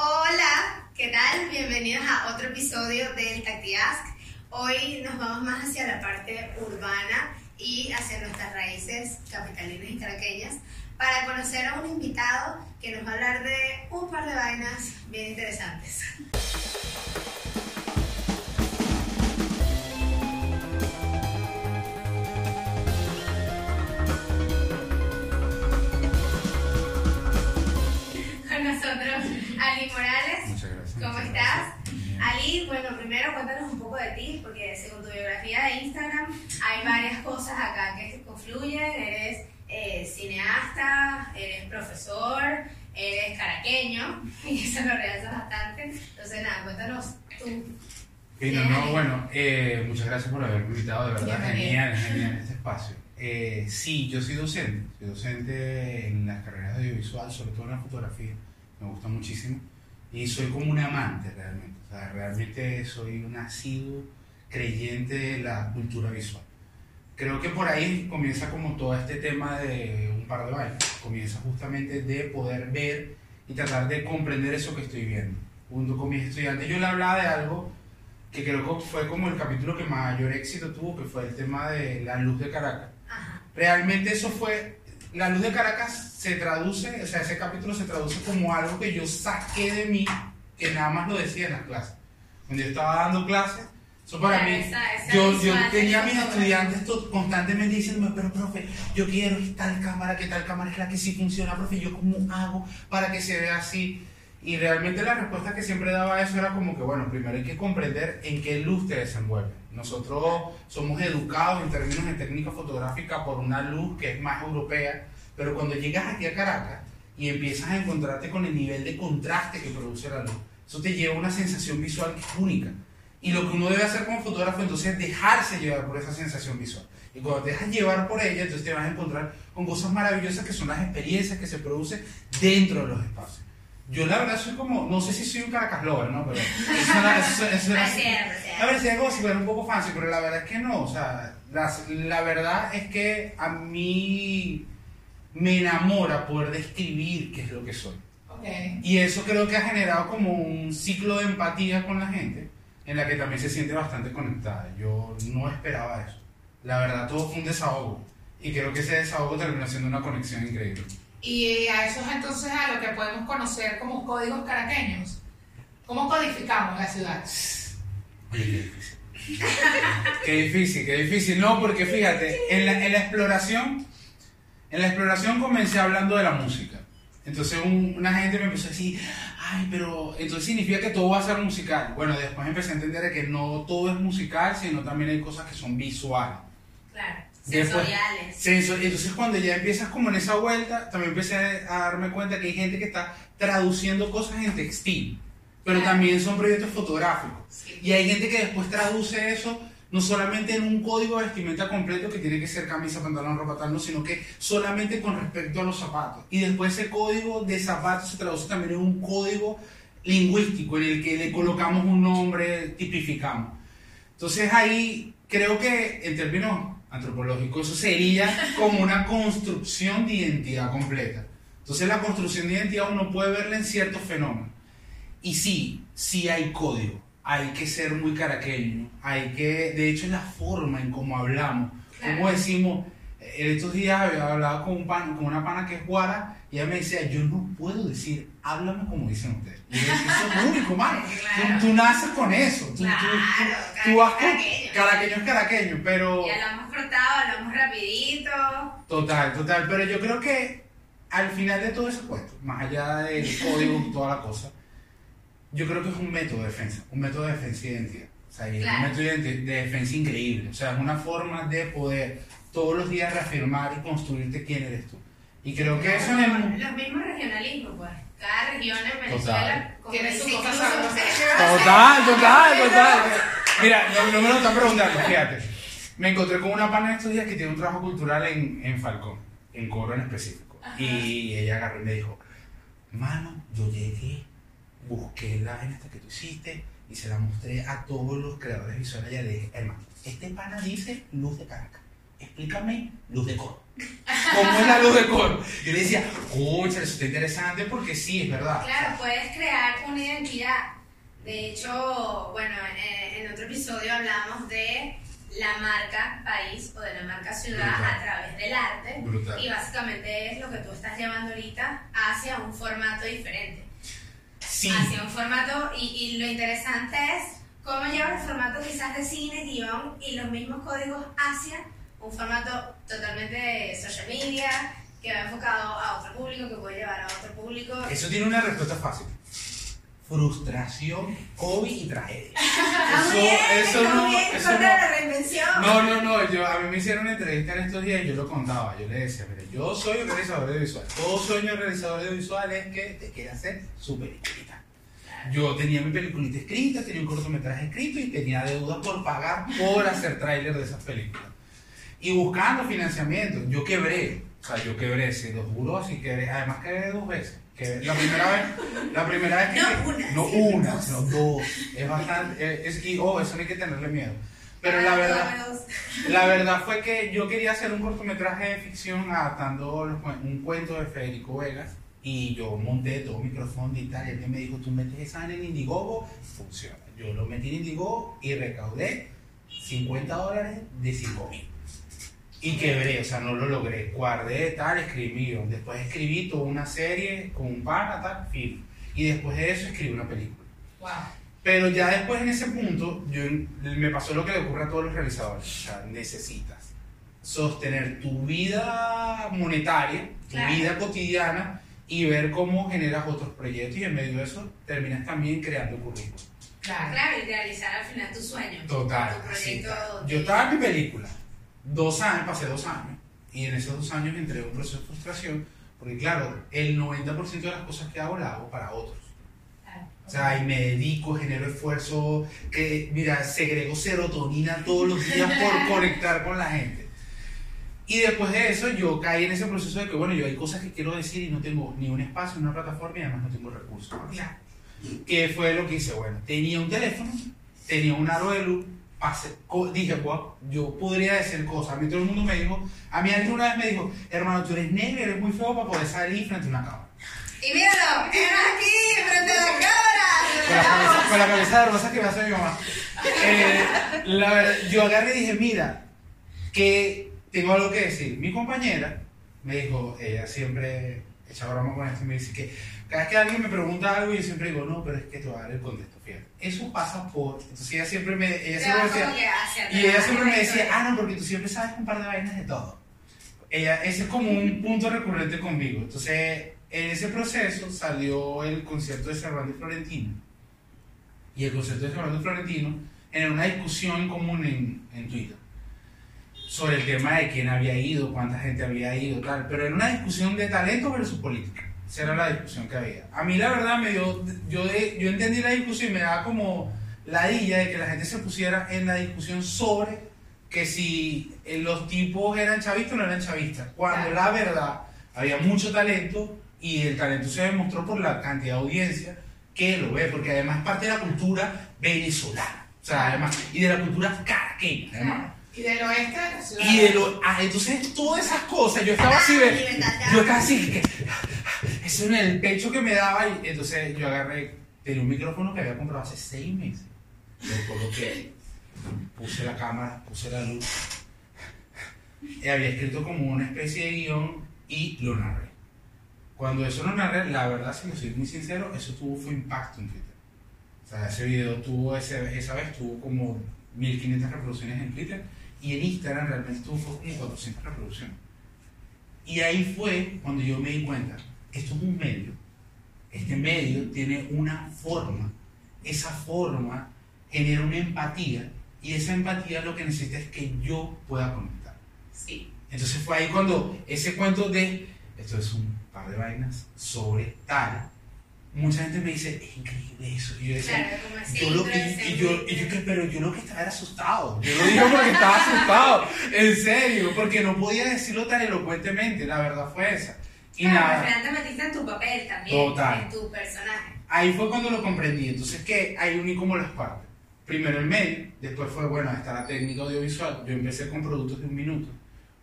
Hola, ¿qué tal? Bienvenidos a otro episodio del TactiAsk. Hoy nos vamos más hacia la parte urbana y hacia nuestras raíces capitalinas y caraqueñas para conocer a un invitado que nos va a hablar de un par de vainas bien interesantes. Morales. Muchas gracias. ¿Cómo muchas estás? gracias. Ali, bueno, primero cuéntanos un poco de ti, porque según tu biografía de Instagram hay varias cosas acá que confluyen. Eres eh, cineasta, eres profesor, eres caraqueño, y eso lo realzas bastante. Entonces, nada, cuéntanos tú. Fino, no, bueno, eh, muchas gracias por haberme invitado, de verdad, genial, genial este espacio. Eh, sí, yo soy docente, soy docente en las carreras de audiovisual, sobre todo en la fotografía, me gusta muchísimo, y soy como un amante realmente, o sea, realmente soy un asiduo creyente de la cultura visual. Creo que por ahí comienza como todo este tema de un par de bailes, comienza justamente de poder ver y tratar de comprender eso que estoy viendo. Junto con mis estudiantes, yo le hablaba de algo que creo que fue como el capítulo que mayor éxito tuvo, que fue el tema de la luz de Caracas. Realmente eso fue, la luz de Caracas se traduce, o sea, ese capítulo se traduce como algo que yo saqué de mí, que nada más lo decía en las clases. Cuando yo estaba dando clases, eso para mí, esa- esa yo, yo tenía a mis estudiantes constantemente diciéndome, pero profe, yo quiero tal cámara, que tal cámara es la que sí funciona, profe, yo cómo hago para que se vea así. Y realmente la respuesta que siempre daba a eso era como que, bueno, primero hay que comprender en qué luz te desenvuelves. Nosotros somos educados en términos de técnica fotográfica por una luz que es más europea, pero cuando llegas aquí a Caracas y empiezas a encontrarte con el nivel de contraste que produce la luz, eso te lleva a una sensación visual que es única. Y lo que uno debe hacer como fotógrafo entonces es dejarse llevar por esa sensación visual. Y cuando te dejas llevar por ella, entonces te vas a encontrar con cosas maravillosas que son las experiencias que se producen dentro de los espacios. Yo la verdad soy como, no sé si soy un Caracas lover, ¿no? Pero eso, suena- eso, eso, eso- Pareciera, a ver, si algo si fuera un poco fancy, pero la verdad es que no. O sea, las- la verdad es que a mí me enamora poder describir qué es lo que soy. Ok. Y eso creo que ha generado como un ciclo de empatía con la gente, en la que también se siente bastante conectada. Yo no esperaba eso. La verdad, todo fue un desahogo. Y creo que ese desahogo terminó siendo una conexión increíble. Y a eso es entonces a lo que podemos conocer como códigos caraqueños. ¿Cómo codificamos la ciudad? Qué difícil. qué difícil, qué difícil. No, porque fíjate, en la, en la exploración, en la exploración comencé hablando de la música. Entonces un- una gente me empezó a decir, ay, pero entonces significa que todo va a ser musical. Bueno, después empecé a entender de que no todo es musical, sino también hay cosas que son visuales. Claro. Sensoriales. Sensor- Entonces cuando ya empiezas como en esa vuelta, también empecé a darme cuenta que hay gente que está traduciendo cosas en textil, pero Claro. también son proyectos fotográficos. Sí. Y hay gente que después traduce eso no solamente en un código de vestimenta completo que tiene que ser camisa, pantalón, ropa tal, no, sino que solamente con respecto a los zapatos. Y después ese código de zapatos se traduce también en un código lingüístico en el que le colocamos un nombre, tipificamos. Entonces ahí creo que en términos antropológicos eso sería como una construcción de identidad completa. Entonces la construcción de identidad uno puede verla en ciertos fenómenos. Y sí, sí hay código, hay que ser muy caraqueño, hay que, de hecho es la forma en cómo hablamos, Claro. como decimos, en estos días había hablado con, un pan, con una pana que es guara y ella me decía, yo no puedo decir, háblame como dicen ustedes. Y yo decía, eso es único, mano. Claro. Tú, tú naces con eso. Tú, Claro, tú, tú vas con, caraqueño. caraqueño es caraqueño, pero... Y hablamos cortado, hablamos rapidito. Total, total. Pero yo creo que al final de todo ese puesto, más allá del código y toda la cosa, yo creo que es un método de defensa, un método de defensa de identidad. O sea, es Claro. un método de, de defensa increíble. O sea, es una forma de poder todos los días reafirmar y construirte quién eres tú. Y creo que eso mundo... Los mismos regionalismos, pues. Cada región en Venezuela Tiene su cosa. Total, total, total. Mira, no, no me lo están preguntando, fíjate. Me encontré con una pana estos días que tiene un trabajo cultural en, en Falcón, en Coro en específico. Ajá. Y ella agarró y me dijo, mano, yo llegué, busqué la esta que tú hiciste y se la mostré a todos los creadores visuales. Y le dije, hermano, este pana dice luz de Caracas. Explícame luz de coro. ¿Cómo es la luz de coro? Yo le decía, escucha, eso está interesante porque sí, es verdad. Claro, puedes crear un una identidad. De hecho, bueno, en, en otro episodio hablamos de la marca país o de la marca ciudad Brutal. a través del arte. Brutal. Y básicamente es lo que tú estás llevando ahorita hacia un formato diferente. Sí. Hacia un formato, y, y lo interesante es cómo llevas el formato quizás de cine, guion y los mismos códigos hacia un formato totalmente de social media, que va enfocado a otro público, que puede llevar a otro público. Eso tiene una respuesta fácil. Frustración, COVID y tragedia. Eso, bien, eso no, bien, eso no- la reinvención. No, no, no, yo, a mí me hicieron una entrevista en estos días y yo lo contaba, yo le decía, mire, yo soy un realizador audiovisual, todo sueño de realizador audiovisual es que te quiere hacer su peliculita. Yo tenía mi peliculita escrita, tenía un cortometraje escrito y tenía deudas por pagar por hacer tráiler de esas películas. Y buscando financiamiento, yo quebré, o sea, yo quebré, se lo juro, así quebré, además quebré dos veces. La primera vez, la primera vez que... No una, no una, sino dos. Es bastante, eh, es, y, oh, eso no hay que tenerle miedo. Pero la verdad... La verdad fue que yo quería hacer un cortometraje de ficción adaptando un cuento de Federico Vegas y yo monté todo micrófono y tal. Y él me dijo, tú metes esa en Indiegogo, funciona. Yo lo metí en Indiegogo y recaudé 50 dólares de 5 mil. Y quebré, o sea, no lo logré. Guardé tal, escribí. Después escribí toda una serie con un pana, tal, film. Y después de eso escribí una película. Wow. Pero ya después en ese punto, yo, me pasó lo que le ocurre a todos los realizadores. O sea, necesitas sostener tu vida monetaria, tu Claro. vida cotidiana y ver cómo generas otros proyectos y en medio de eso terminas también creando currículum. Claro. Claro, y realizar al final tu sueño. Total. Tu proyecto. está. Yo estaba en mi película, dos años, pasé dos años, y en esos dos años entré en un proceso de frustración, porque claro, el 90% de las cosas que hago las hago para otros. O sea, y me dedico, genero esfuerzo, que, mira, segrego serotonina todos los días por conectar con la gente. Y después de eso yo caí en ese proceso de que, bueno, yo hay cosas que quiero decir y no tengo ni un espacio, ni una plataforma y además no tengo recursos. Claro. ¿Qué fue lo que hice? Bueno, tenía un teléfono, tenía un aro de luz, pasé- dije, wow, yo podría decir cosas. A mí todo el mundo me dijo, a mí alguien una vez me dijo, hermano, tú eres negro, eres muy feo para poder salir frente a una cámara. Y míralo, era aquí, frente a la cámara. con la cabeza de rosa que me hace mi mamá. Eh, la verdad, yo agarré y dije, mira, que tengo algo que decir. Mi compañera me dijo, ella siempre echa broma con esto y me dice que cada vez que alguien me pregunta algo, yo siempre digo, no, pero es que te voy a dar el contexto, fíjate. Eso pasa por... Entonces ella siempre me, ella siempre me decía, y ella siempre me decía, ah, no, porque tú siempre sabes un par de vainas de todo. Ella, ese es como un punto recurrente conmigo. Entonces, en ese proceso salió el concierto de Cervantes Florentino. Y el concierto de Cervantes Florentino en una discusión común en, en Twitter sobre el tema de quién había ido, cuánta gente había ido, tal. Pero era una discusión de talento versus política. Esa era la discusión que había. A mí la verdad me dio, yo, de- yo entendí la discusión y me daba como la idea de que la gente se pusiera en la discusión sobre que si eh, los tipos eran chavistas o no eran chavistas. Cuando Claro. la verdad había mucho talento y el talento se demostró por la cantidad de audiencia que lo ve, porque además parte de la cultura venezolana. O sea, además, y de la cultura caraqueña, además. Y del oeste de la ciudad. Y de lo, ah, entonces todas esas cosas, yo estaba así, de yo estaba así, que, eso en el pecho que me daba, y entonces yo agarré, tenía un micrófono que había comprado hace seis meses, lo coloqué, puse la cámara, puse la luz, y había escrito como una especie de guion y lo narré. Cuando eso lo narré, la verdad, si lo soy muy sincero, eso tuvo fue impacto en Twitter. O sea, ese video tuvo, ese, esa vez tuvo como 1500 reproducciones en Twitter y en Instagram realmente tuvo como 400 reproducciones. Y ahí fue cuando yo me di cuenta, esto es un medio, este medio tiene una forma, esa forma genera una empatía y esa empatía lo que necesita es que yo pueda conectar. Sí. Entonces fue ahí cuando ese cuento de, esto es un par de vainas sobre tal, mucha gente me dice, es increíble eso. Y yo decía, Claro, así, yo lo que, y yo, y yo pero yo lo que estaba era asustado. Yo lo digo porque estaba asustado, en serio, porque no podía decirlo tan elocuentemente, la verdad fue esa. Y Claro, nada, al final te metiste en tu papel también, Total. en tu personaje. ahí fue cuando lo comprendí. Entonces, que Ahí uní como las partes. Primero el medio, después fue, bueno, está la técnica audiovisual. Yo empecé con productos de un minuto,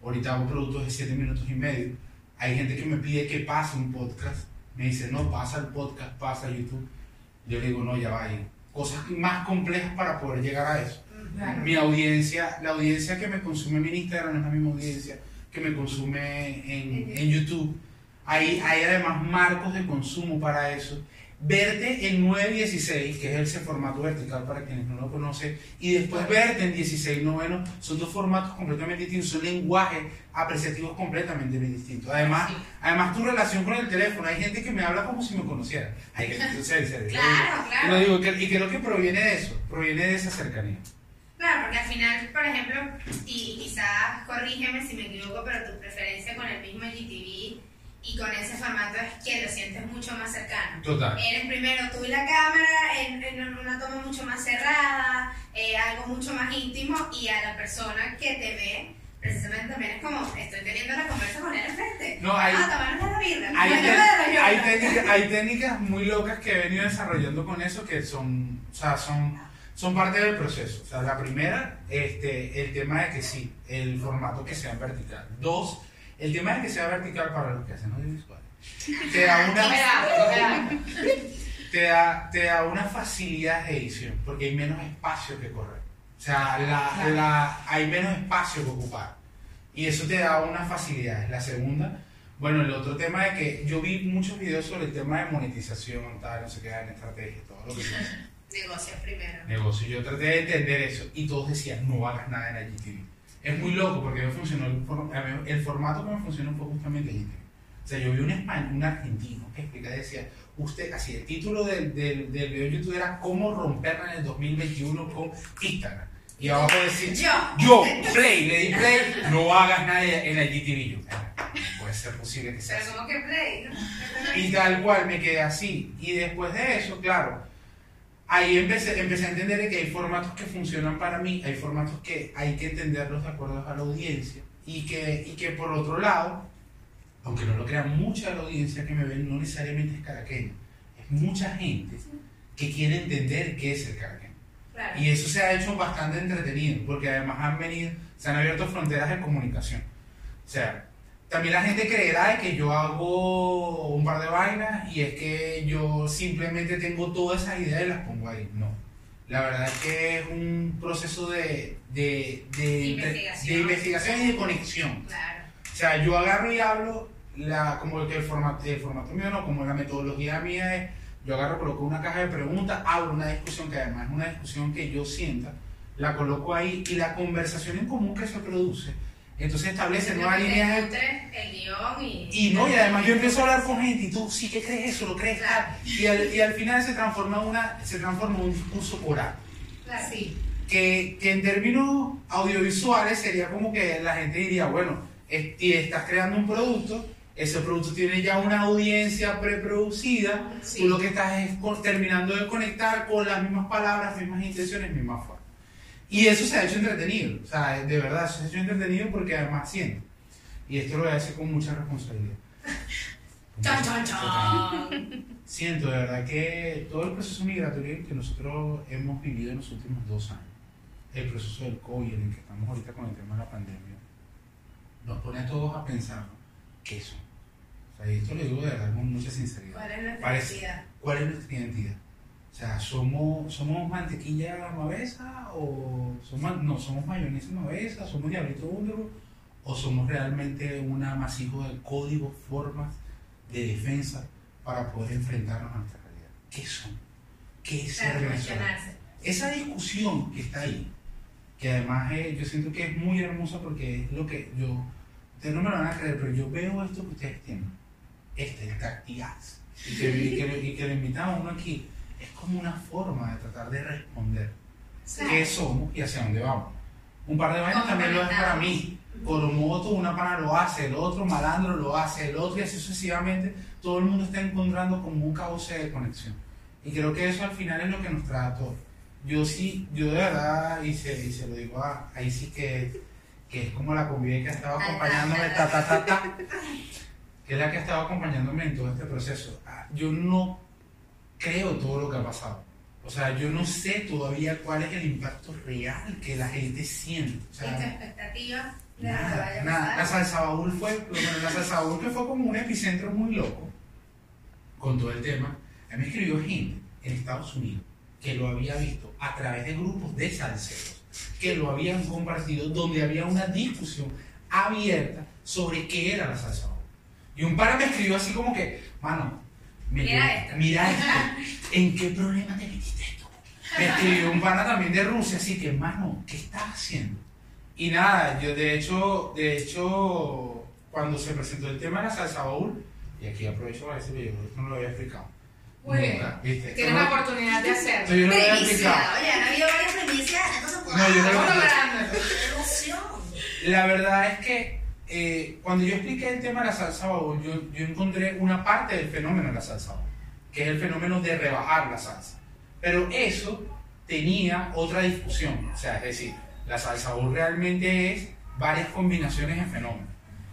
ahorita hago productos de siete minutos y medio. Hay gente que me pide que pase un podcast, me dice, no, pasa el podcast, pasa YouTube. Yo le digo, no, ya va, hay cosas más complejas para poder llegar a eso. Claro. Mi audiencia, la audiencia que me consume en mi Instagram no es la misma audiencia que me consume en, en YouTube. Hay, hay además marcos de consumo para eso. Verte en 9.16, que es ese formato vertical para quienes no lo conocen, y después verte en 16 noveno, son dos formatos completamente distintos, son lenguajes apreciativos completamente distintos. Además, Sí. además tu relación con el teléfono, hay gente que me habla como si me conociera. Hay que, en serio, serio. Claro, claro. Digo, que- y creo que proviene de eso, proviene de esa cercanía. Claro, porque al final, por ejemplo, y quizás corrígeme si me equivoco, pero tu preferencia con el mismo y con ese formato es que lo sientes mucho más cercano. Total. Eres primero tú y la cámara en, en una toma mucho más cerrada, eh, algo mucho más íntimo y a la persona que te ve, precisamente también es como, estoy teniendo la conversa con él enfrente. No, hay- Ah, tomarnos la birra. Hay, te- la hay técnicas, hay técnicas muy locas que he venido desarrollando con eso que son, o sea, son, son parte del proceso. O sea, la primera, este, el tema de que sí, el formato que sea vertical. Dos, el tema de que sea vertical para los que hacen audiovisuales. Te da una, te da, te da una facilidad de edición porque hay menos espacio que correr. O sea, la, la, hay menos espacio que ocupar. Y eso te da una facilidad. La segunda, bueno, el otro tema de que yo vi muchos videos sobre el tema de monetización, tal, no sé qué, en estrategia, todo lo que sea. Negocios primero. negocio. Yo traté de entender eso y todos decían, no hagas nada en IGTV. Es muy loco porque me funcionó el, for- el formato que me funcionó fue justamente IGTV. O sea, yo vi un español, un argentino que explicaba, decía, usted, así, el título del, del, del video de YouTube era cómo romperla en el 2021 con Instagram. Y abajo decía, Yo. yo, play, le di play, no hagas nada en el IGTV. Yo, "Ah, no puede ser posible que sea Pero así. como que play, ¿no? Y tal cual me quedé así. Y después de eso, claro, ahí empecé, empecé a entender que hay formatos que funcionan para mí, hay formatos que hay que entenderlos de acuerdo a la audiencia. Y que, y que por otro lado, aunque no lo crean, mucha de la audiencia que me ven no necesariamente es caraqueña. Es mucha gente que quiere entender qué es el caraqueño. Claro. Y eso se ha hecho bastante entretenido, porque además han venido, se han abierto fronteras de comunicación. O sea, también la gente creerá que yo hago un par de vainas y es que yo simplemente tengo todas esas ideas y las pongo ahí. No. La verdad es que es un proceso de, de, de, Investigación. de investigación y de conexión. Claro. O sea, yo agarro y hablo, la, como que el formato, el formato mío no, como la metodología mía es, yo agarro, coloco una caja de preguntas, abro una discusión que además es una discusión que yo sienta, la coloco ahí y la conversación en común que se produce, entonces establece Lo nuevas que líneas y... Y no, y además yo empiezo a hablar con gente y tú, sí, ¿qué crees eso? ¿Lo crees? Claro. Y al, y al final se transforma, una, se transforma un discurso oral Claro. Sí. que, que en términos audiovisuales sería como que la gente diría, bueno, es- y estás creando un producto, ese producto tiene ya una audiencia preproducida, Sí. tú lo que estás es con- terminando de conectar con las mismas palabras, mismas intenciones, misma forma. Y eso se ha hecho entretenido, o sea, de verdad, eso se ha hecho entretenido porque además siento, y esto lo voy a decir con mucha responsabilidad. Chan, chan, chan. Siento de verdad que todo el proceso migratorio que nosotros hemos vivido en los últimos dos años, el proceso del COVID en el que estamos ahorita con el tema de la pandemia, nos pone a todos a pensar qué son. O sea, y esto lo digo de verdad con mucha sinceridad. ¿Cuál es nuestra Parece- identidad? ¿Cuál es nuestra identidad? O sea, ¿somos, somos mantequilla mavesa o somos, no, somos mayonesa mavesa, somos diablito húngaro o somos realmente un amasijo de códigos, formas de defensa para poder enfrentarnos a nuestra realidad? ¿Qué son? ¿Qué es ser. Esa discusión que está ahí, que además eh, yo siento que es muy hermosa porque es lo que yo, ustedes no me lo van a creer, pero yo veo esto que ustedes tienen, este, el Tactiaz, y que, y que, y que le invitamos uno aquí, es como una forma de tratar de responder Claro. qué somos y hacia dónde vamos. Un par de vainas también lo es para mí. Coromoto, una pana lo hace, el otro malandro lo hace, el otro y así sucesivamente. Todo el mundo está encontrando como un cauce de conexión. Y creo que eso al final es lo que nos trae a todos. Yo sí, yo de verdad, y se, y se lo digo a, ahí sí que, que es como la convive que ha estado acompañándome, ta, ta, ta, ta, que es la que ha estado acompañándome en todo este proceso. Ah, Yo no creo todo lo que ha pasado. O sea, yo no sé todavía cuál es el impacto real que la gente siente. O ¿Y tu sea, expectativa lo que nada, nada. La salsa baúl fue, la salsa baúl que fue como un epicentro muy loco con todo el tema. A mí me escribió gente en Estados Unidos que lo había visto a través de grupos de salseros que lo habían compartido, donde había una discusión abierta sobre qué era la salsa baúl. Y un pana me escribió así como que, mano, Mira esto. mira esto, ¿en qué problema te metiste tú? Me escribió un pana también de Rusia, así que, mano, ¿qué estás haciendo? Y nada, yo de hecho, de hecho, cuando se presentó el tema de la salsa baúl, y aquí aprovecho para decirlo, yo no lo había explicado. Muy bien. Nunca, ¿viste? Tienes la no- oportunidad de hacerlo. yo no lo había explicado. Oye, han habido varias primicias. Entonces, No, yo no lo- Vamos lográndolo. ¡Qué emoción! La verdad es que eh, cuando yo expliqué el tema de la salsa baúl, yo, yo encontré una parte del fenómeno de la salsa baúl, que es el fenómeno de rebajar la salsa. Pero eso tenía otra discusión. O sea, es decir, la salsa baúl realmente es varias combinaciones de fenómenos.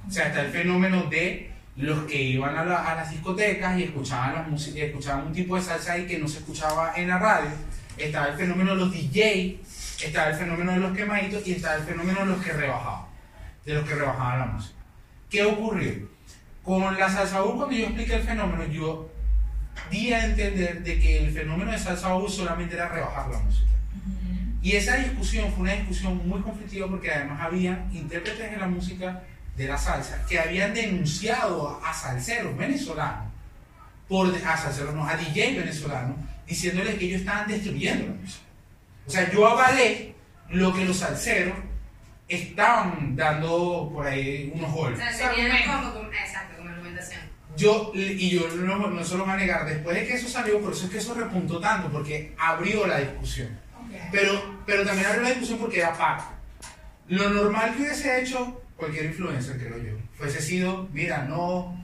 O sea, está el fenómeno de los que iban a, la- a las discotecas y escuchaban un tipo de salsa ahí que no se escuchaba en la radio. Estaba el fenómeno de los DJ, estaba el fenómeno de los quemaditos y estaba el fenómeno de los que rebajaban, de los que rebajaban la música. ¿Qué ocurrió? Con la salsa baúl, cuando yo expliqué el fenómeno, yo di a entender de que el fenómeno de salsa baúl solamente era rebajar la música. Y esa discusión fue una discusión muy conflictiva porque además había intérpretes de la música de la salsa que habían denunciado a, a salseros venezolanos, por, a salseros no, a DJ venezolanos, diciéndoles que ellos estaban destruyendo la música. O sea, yo avalé lo que los salseros estaban dando por ahí unos O golpes. sea, como, como- exacto, como argumentación. Yo, y yo no, no se lo voy a negar, después de que eso salió, por eso es que eso repuntó tanto, porque abrió la discusión. Pero, pero también abrió la discusión porque era parte. Lo normal que hubiese hecho cualquier influencer, creo yo, fuese sido, mira, no,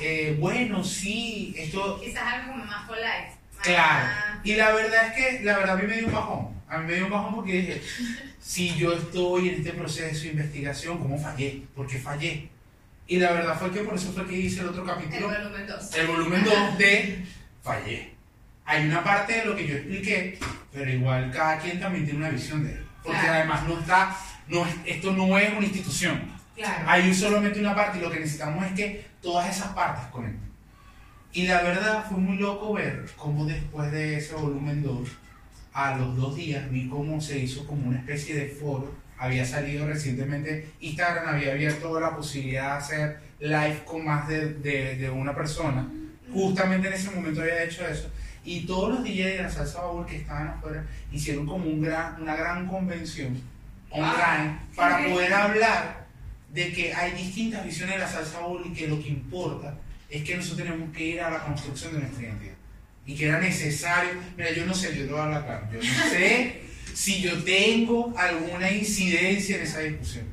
eh, bueno, sí, esto, Quizás algo como más polite. Claro. Y la verdad es que, la verdad a mí me dio un bajón. A mí me dio un bajón porque dije, si yo estoy en este proceso de investigación, ¿cómo fallé? ¿Por qué fallé? Y la verdad fue que por eso fue que hice el otro El capítulo volumen 2. el volumen 2 de Fallé. Hay una parte de lo que yo expliqué, pero igual cada quien también tiene una visión de él. Porque Claro. además no está, no es- esto no es una institución. Claro. Hay solamente una parte y lo que necesitamos es que todas esas partes conecten. Y la verdad fue muy loco ver cómo después de ese volumen 2, a los dos días vi cómo se hizo como una especie de foro. Había salido recientemente, Instagram había abierto la posibilidad de hacer live con más de, de- de una persona. Justamente en ese momento había hecho eso. Y todos los DJs de la salsa baúl que estaban afuera hicieron como un gran, una gran convención online para ok. poder hablar de que hay distintas visiones de la salsa baúl y que lo que importa es que nosotros tenemos que ir a la construcción de nuestra identidad. Y que era necesario, mira, yo no sé, yo a hablar claro, yo no sé si yo tengo alguna incidencia en esa discusión.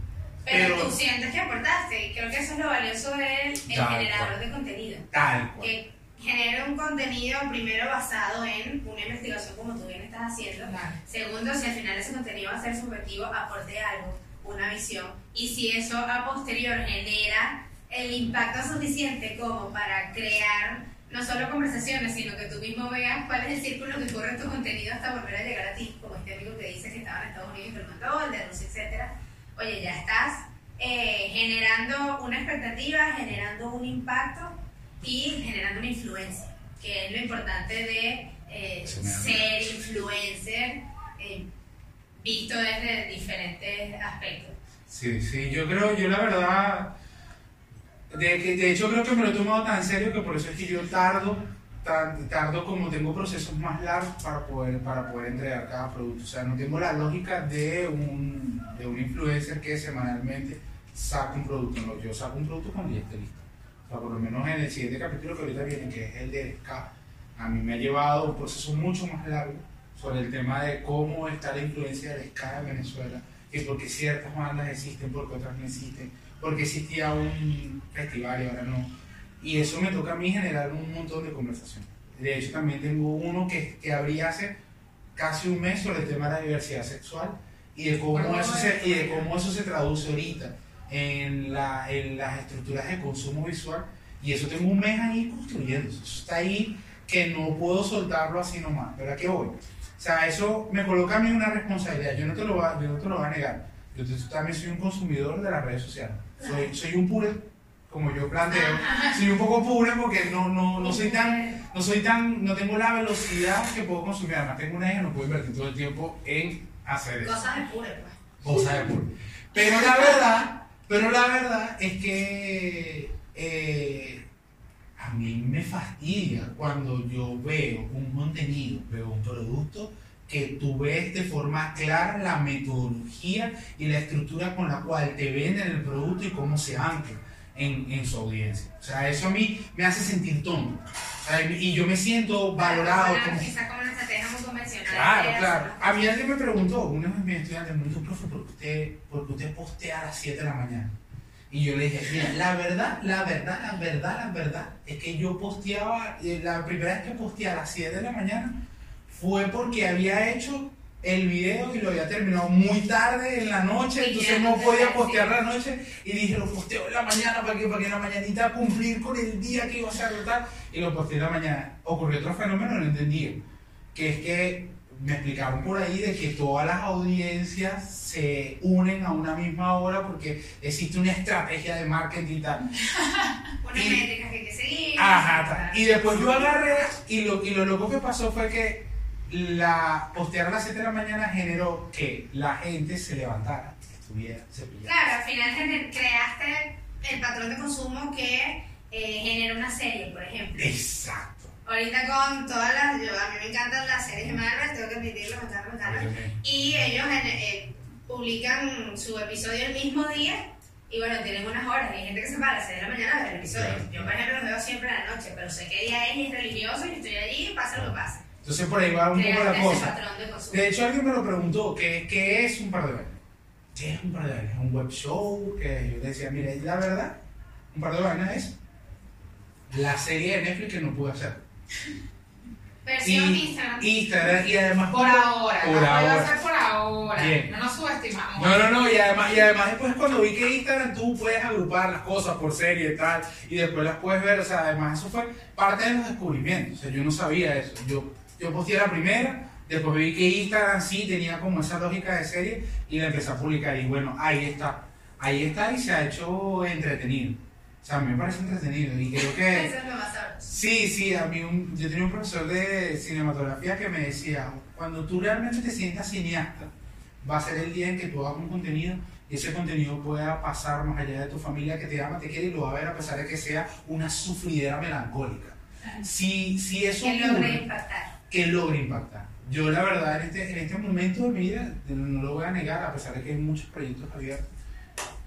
Pero, Pero- tú sientes que aportaste y creo que eso es lo valioso del el Tal generador cual. de contenido. Tal cual. Que genera un contenido primero basado en una investigación como tú bien estás haciendo. Claro. Segundo, si al final ese contenido va a ser subjetivo, aporte algo, una visión. Y si eso a posterior genera el impacto suficiente como para crear no solo conversaciones, sino que tú mismo veas cuál es el círculo que corre tu contenido hasta volver a llegar a ti, como este amigo que dice que estaba en Estados Unidos y mandó, el de Rusia, etcétera. Oye, ya estás eh, generando una expectativa, generando un impacto y generando una influencia, que es lo importante de eh, ser influencer eh, visto desde diferentes aspectos. Sí, sí, yo creo, yo la verdad, de, que- de hecho creo que me lo he tomado tan serio que por eso es que yo tardo, tan- tardo como tengo procesos más largos para poder, para poder entregar cada producto. O sea, no tengo la lógica de un, de un influencer que semanalmente saca un producto, no, yo saco un producto cuando ya esté listo. O sea, por lo menos en el siguiente capítulo que ahorita viene, que es el de Ska, a mí me ha llevado un proceso mucho más largo sobre el tema de cómo está la influencia del Ska en Venezuela y por qué ciertas bandas existen, por qué otras no existen, por qué existía un festival y ahora no. Y eso me toca a mí generar un montón de conversaciones. De hecho, también tengo uno que, que abrí hace casi un mes sobre el tema de la diversidad sexual y de cómo, eso, se, y de cómo eso se traduce ahorita en, la, en las estructuras de consumo visual. Y eso tengo un mes ahí construyéndose. Eso está ahí que no puedo soltarlo así nomás. ¿Pero a qué voy? O sea, eso me coloca a mí una responsabilidad. Yo no te lo voy a, yo no te lo voy a negar. Yo también soy un consumidor de las redes sociales. Soy, soy un pure, como yo planteo. Soy un poco pure porque no, no, no soy tan, no soy tan, no tengo la velocidad que puedo consumir. Además, tengo una hija, no puedo invertir todo el tiempo en hacer eso. Cosas de pure, pues. Cosas de puro. Pero la verdad, pero la verdad es que eh, a mí me fastidia cuando yo veo un contenido, veo un producto que tú ves de forma clara la metodología y la estructura con la cual te venden el producto y cómo se ancla en, en su audiencia. O sea, eso a mí me hace sentir tonto. O sea, y yo me siento valorado Claro, como... Quizás como una estrategia muy convencional. Claro, claro. A mí alguien me preguntó, uno de mis estudiantes me dijo, profe, ¿por qué usted, por qué usted postea a las 7 de la mañana? Y yo le dije, mira, la verdad, la verdad, la verdad, la verdad, es que yo posteaba, eh, la primera vez que posteé a las 7 de la mañana fue porque había hecho el video y lo había terminado muy tarde en la noche, Y entonces no podía postear la noche y dije, lo posteo en la mañana para que, para que en la mañanita cumplir con el día que iba a ser tal y lo posteé en la mañana. Ocurrió otro fenómeno, no entendí, que es que me explicaron por ahí de que todas las audiencias se unen a una misma hora porque existe una estrategia de marketing y tal. Unas métricas que hay que seguir. Ajá, tal. Y después yo agarré y lo, y lo loco que pasó fue que la postear a las 7 de la mañana generó que la gente se levantara, estuviera cepillada. Claro, al final creaste el patrón de consumo que eh, genera una serie, por ejemplo. Exacto. Ahorita con todas las. Yo, a mí me encantan las series de Marvel, tengo que admitirlo, me encantan, me encantan. Y ellos eh, publican su episodio el mismo día. Y bueno, tienen unas horas. Y hay gente que se para a las 6 de la mañana a ver el episodio. Claro. Yo, por ejemplo, los veo siempre en la noche, pero sé qué día es y es religioso y estoy allí y pasa lo que pase. Entonces por ahí va un poco la cosa. de. De hecho, alguien me lo preguntó, ¿qué, qué es un par de vainas? ¿Qué es un par de vainas? Es un web show que yo decía, mira, y la verdad, un par de vainas es la serie de Netflix que no pude hacer. Versión Y Instagram. Instagram, y además... Por ahora, Por no ahora. hacer por ahora. Bien. No nos subestimamos. No, no, no, y además, y además después cuando vi que Instagram tú puedes agrupar las cosas por serie y tal, y después las puedes ver, o sea, además eso fue parte de los descubrimientos, o sea, yo no sabía eso, yo, yo posteé la primera, después vi que Instagram sí tenía como esa lógica de serie, y la empecé a publicar, y bueno, ahí está, ahí está y se ha hecho entretenido, o sea, a mí me parece entretenido, y creo que... Eso es lo más. Sí, sí, a mí un- yo tenía un profesor de cinematografía que me decía, cuando tú realmente te sientas cineasta, va a ser el día en que tú hagas un contenido y ese contenido pueda pasar más allá de tu familia que te ama, te quiere y lo va a ver a pesar de que sea una sufridera melancólica. Si, si eso Que ocurre, impactar. Que logre impactar. Yo la verdad en este, en este momento de mi vida, no lo voy a negar, a pesar de que hay muchos proyectos abiertos,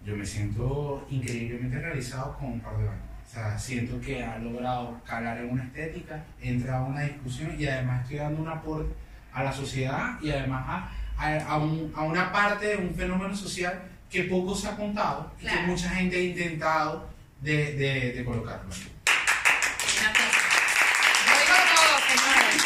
yo me siento increíblemente realizado con un par de años. O sea, siento que ha logrado calar en una estética, entra a una discusión y además estoy dando un aporte a la sociedad y además a, a, a un- a una parte de un fenómeno social que poco se ha contado y Claro. que mucha gente ha intentado de, de, de colocarlo. Un aplauso. Lo digo todo, señores.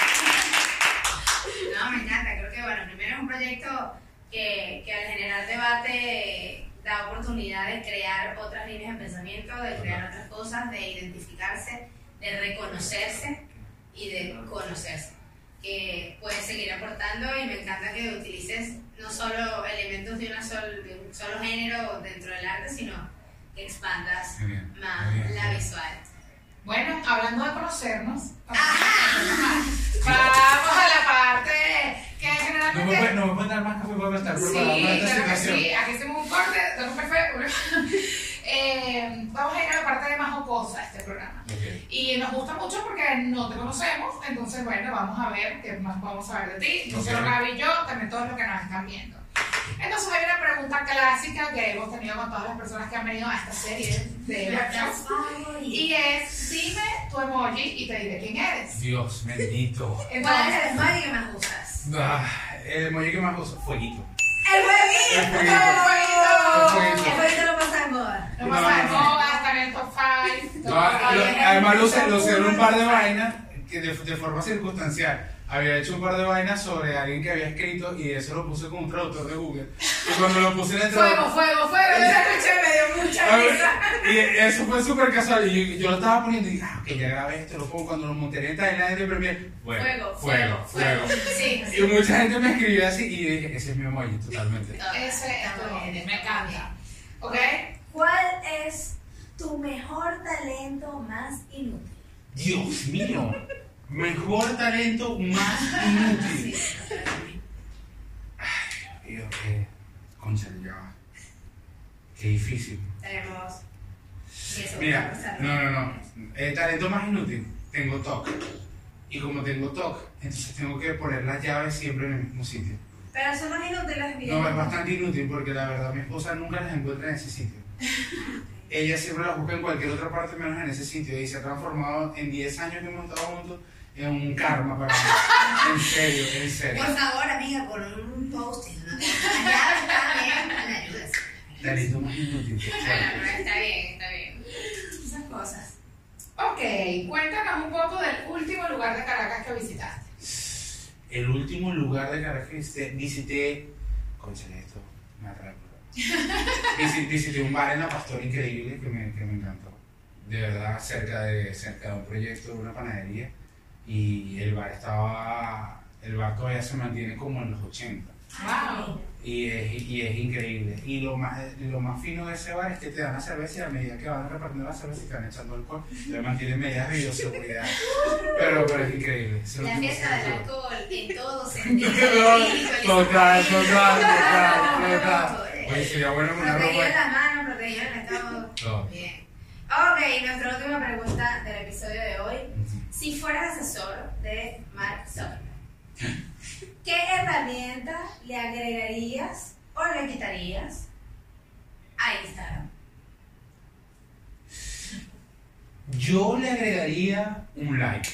No, me encanta. Creo que, bueno, primero es un proyecto que, que al generar debate da oportunidad de crear otras líneas de pensamiento, de crear otras cosas, de identificarse, de reconocerse y de conocerse. Que puedes seguir aportando y me encanta que utilices no solo elementos de, una sol- de un solo género dentro del arte, sino que expandas Genial, más genial. la visual. Bueno, hablando de conocernos, vamos a la parte que No me, generalmente. puede- no me pueden dar más café para estar Sí, preparado para esta claro que situación. sí. Aquí hicimos un corte, de un café. Eh, vamos a ir a la parte más jocosa de este programa. Y nos gusta mucho porque no te conocemos, entonces bueno, vamos a ver qué más podemos saber de ti. No solo Gaby y yo, también todos los que nos están viendo. Entonces hay una pregunta clásica que hemos tenido con todas las personas que han venido a esta serie de workshops. Y es, dime tu emoji y te diré quién eres. Dios bendito. ¿Cuál es el emoji que más usas? Ah, el emoji que más uso, fueguito. ¡El El huevito! fueguito. El El fueguito. lo pasa en moda. no No, pasa de moda, está en el top 5. No, además lo usé, lo un par de vainas que de, de forma circunstancial. Había hecho un par de vainas sobre alguien que había escrito y eso lo puse como un traductor de Google. Y cuando lo puse en el Fuego, traductor. fuego, fuego. Yo escuché, me dio mucha risa. Y eso fue súper casual. Y yo, yo lo estaba poniendo y dije, ah, que ya grabé esto, lo pongo cuando lo monté en Tailandia de Premier. Fuego, fuego, fuego. Sí, Y mucha gente me escribió así y dije, ese es mi emoji totalmente. Ese es tu emoji, me encanta. ¿Ok? ¿Cuál es tu mejor talento más inútil? Dios mío. Mejor talento, más inútil. Ay, Dios mío, qué. Concha, va. Qué difícil. Tenemos. eso, Mira, no, no, no. El talento más inútil, tengo TOC. Y como tengo TOC, entonces tengo que poner las llaves siempre en el mismo sitio. Pero son más inútiles bien. No, es bastante inútil porque la verdad mi esposa nunca las encuentra en ese sitio. Ella siempre las busca en cualquier otra parte menos en ese sitio y se ha transformado en 10 años que hemos estado juntos en un karma para mí. En serio, en serio. Por favor, amiga, con un una cosa. Ya está bien, me ayudas. Talento más inútil. Bueno, pero está bien, está bien. Esas cosas. Ok, cuéntanos un poco del último lugar de Caracas que visitaste. El último lugar de Caracas que visité, visité Conchale, esto me. Visi- Visité un bar en La Pastora increíble que me, que me encantó. De verdad, cerca de, cerca de un proyecto de una panadería. Y el bar estaba. El bar todavía se mantiene como en los 80. Wow. Y es, y es increíble. Y lo más, lo más fino de ese bar es que te dan la cerveza y a medida que van repartiendo la cerveza y te van echando alcohol, te mantienen medidas de bioseguridad. Pero, pero es increíble. La fiesta del alcohol en todo sentido. Total, total, total, total. Oye, sería bueno una Protegido ropa. las manos, protegido el estómago. Todo. Bien. Ok, nuestra última pregunta del episodio de hoy. Si fueras asesor de Mark Zuckerberg, ¿qué herramienta le agregarías o le quitarías a Instagram? Yo le agregaría un like.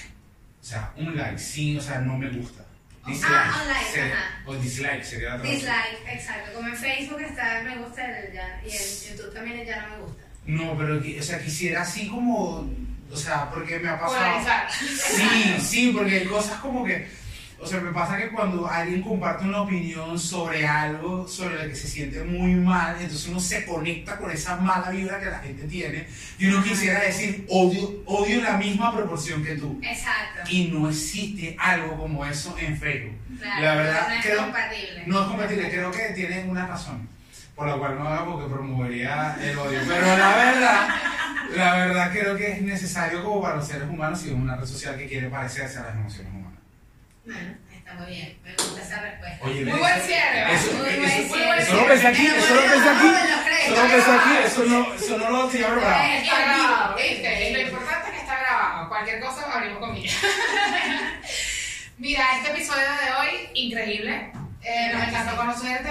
O sea, un like, sí, o sea, no me gusta. Dislike. Ah, un like, ajá. O dislike sería la. Dislike, exacto. Como en Facebook está el me gusta el ya, y en YouTube también el ya no me gusta. No, pero, o sea, quisiera así como. O sea, porque me ha pasado. Polarizar. Sí, sí, porque hay cosas como que. O sea, me pasa que cuando alguien comparte una opinión sobre algo sobre lo que se siente muy mal, entonces uno se conecta con esa mala vibra que la gente tiene y uno quisiera decir odio, odio la misma proporción que tú. Exacto. Y no existe algo como eso en Facebook. Claro, la verdad, no es creo- compatible. No es compatible, creo que tienen una razón, por la cual no hago porque promovería el odio. Pero la verdad, la verdad creo que es necesario como para los seres humanos y es una red social que quiere parecerse a las emociones humanas. Bueno, está muy bien. Me gusta esa respuesta. Oye, Muy buen cierre. Eso, Muy eso- buen eso- cierre. eso lo pensé aquí, eso lo pensé aquí. me lo creo. Eso lo pensé aquí, eso no, eso no lo tenía preparado. Está grabado, ¿viste? Lo importante es que está grabado. Cualquier cosa abrimos comillas. Mira, este episodio de hoy, increíble. Eh, nos encantó conocerte.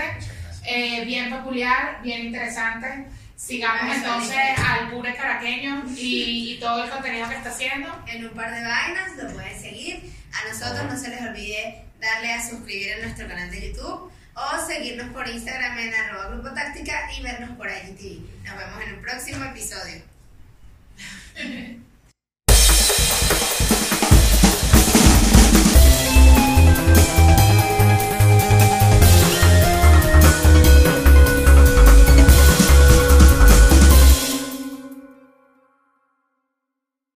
Eh, bien peculiar, bien interesante. Sigamos entonces al pure caraqueño y, y todo el contenido que está haciendo. En un par de vainas lo pueden seguir. A nosotros no se les olvide darle a suscribir a nuestro canal de YouTube o seguirnos por Instagram en arroba grupo táctica y vernos por IGTV. Nos vemos en un próximo episodio.